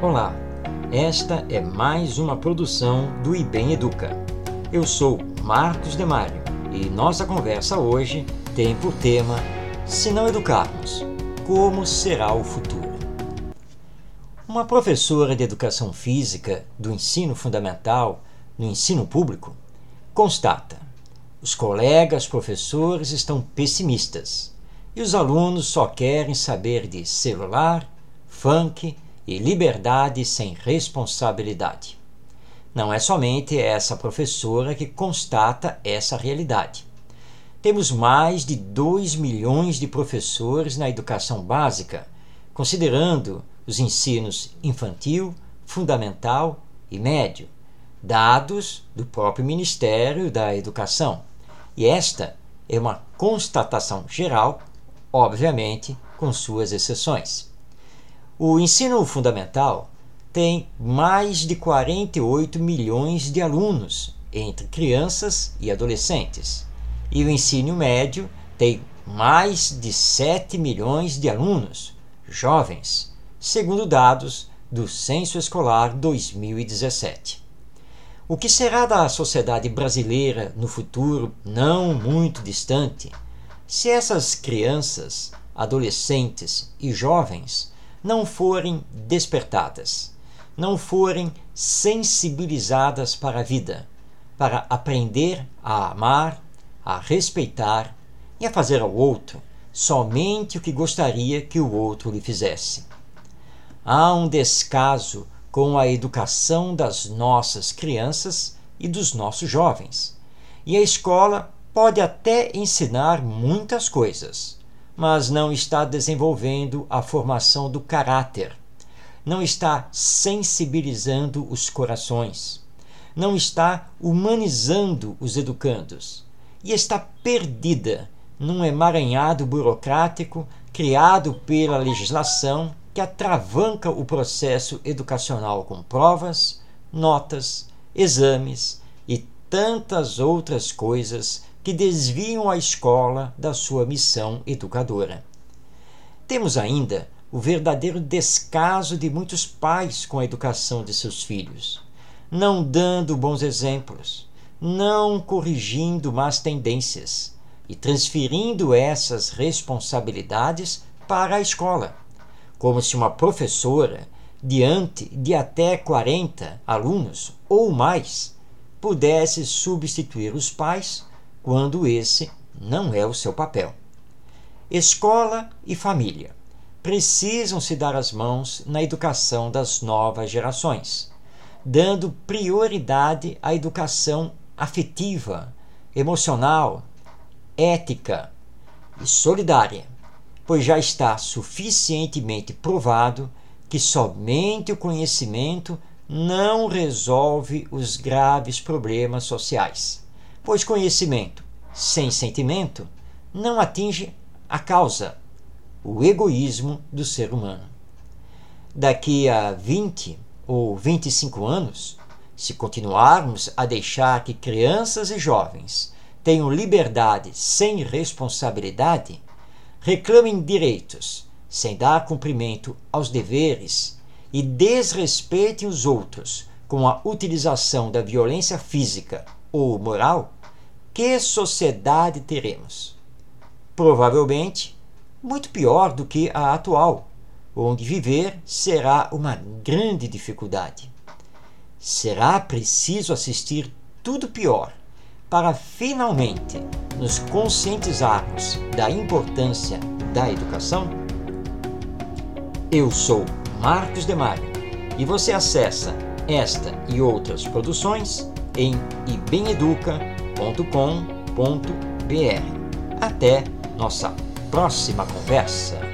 Olá, esta é mais uma produção do IBEM Educa. Eu sou Marcos Demário e nossa conversa hoje tem por tema Se não educarmos, como será o futuro? Uma professora de educação física do ensino fundamental no ensino público constata: os colegas professores estão pessimistas e os alunos só querem saber de celular, funk e liberdade sem responsabilidade. Não é somente essa professora que constata essa realidade. Temos mais de 2 milhões de professores na educação básica, considerando os ensinos infantil, fundamental e médio, dados do próprio Ministério da Educação. E esta é uma constatação geral, obviamente com suas exceções. O ensino fundamental tem mais de 48 milhões de alunos entre crianças e adolescentes, e o ensino médio tem mais de 7 milhões de alunos, jovens, segundo dados do Censo Escolar 2017. O que será da sociedade brasileira no futuro não muito distante se essas crianças, adolescentes e jovens não forem despertadas, não forem sensibilizadas para a vida, para aprender a amar, a respeitar e a fazer ao outro somente o que gostaria que o outro lhe fizesse. Há um descaso com a educação das nossas crianças e dos nossos jovens. E a escola pode até ensinar muitas coisas, mas não está desenvolvendo a formação do caráter, não está sensibilizando os corações, não está humanizando os educandos e está perdida num emaranhado burocrático criado pela legislação que atravanca o processo educacional com provas, notas, exames e tantas outras coisas que desviam a escola da sua missão educadora. Temos ainda o verdadeiro descaso de muitos pais com a educação de seus filhos, não dando bons exemplos, não corrigindo más tendências e transferindo essas responsabilidades para a escola como se uma professora, diante de até 40 alunos ou mais, pudesse substituir os pais quando esse não é o seu papel. Escola e família precisam se dar as mãos na educação das novas gerações, dando prioridade à educação afetiva, emocional, ética e solidária pois já está suficientemente provado que somente o conhecimento não resolve os graves problemas sociais, pois conhecimento sem sentimento não atinge a causa, o egoísmo do ser humano. Daqui a 20 ou 25 anos, se continuarmos a deixar que crianças e jovens tenham liberdade sem responsabilidade, reclamem direitos, sem dar cumprimento aos deveres e desrespeitem os outros com a utilização da violência física ou moral, que sociedade teremos? Provavelmente muito pior do que a atual, onde viver será uma grande dificuldade. Será preciso assistir tudo pior para finalmente nos conscientizarmos da importância da educação? Eu sou Marcos Demário e você acessa esta e outras produções em ibeneduca.com.br. Até nossa próxima conversa.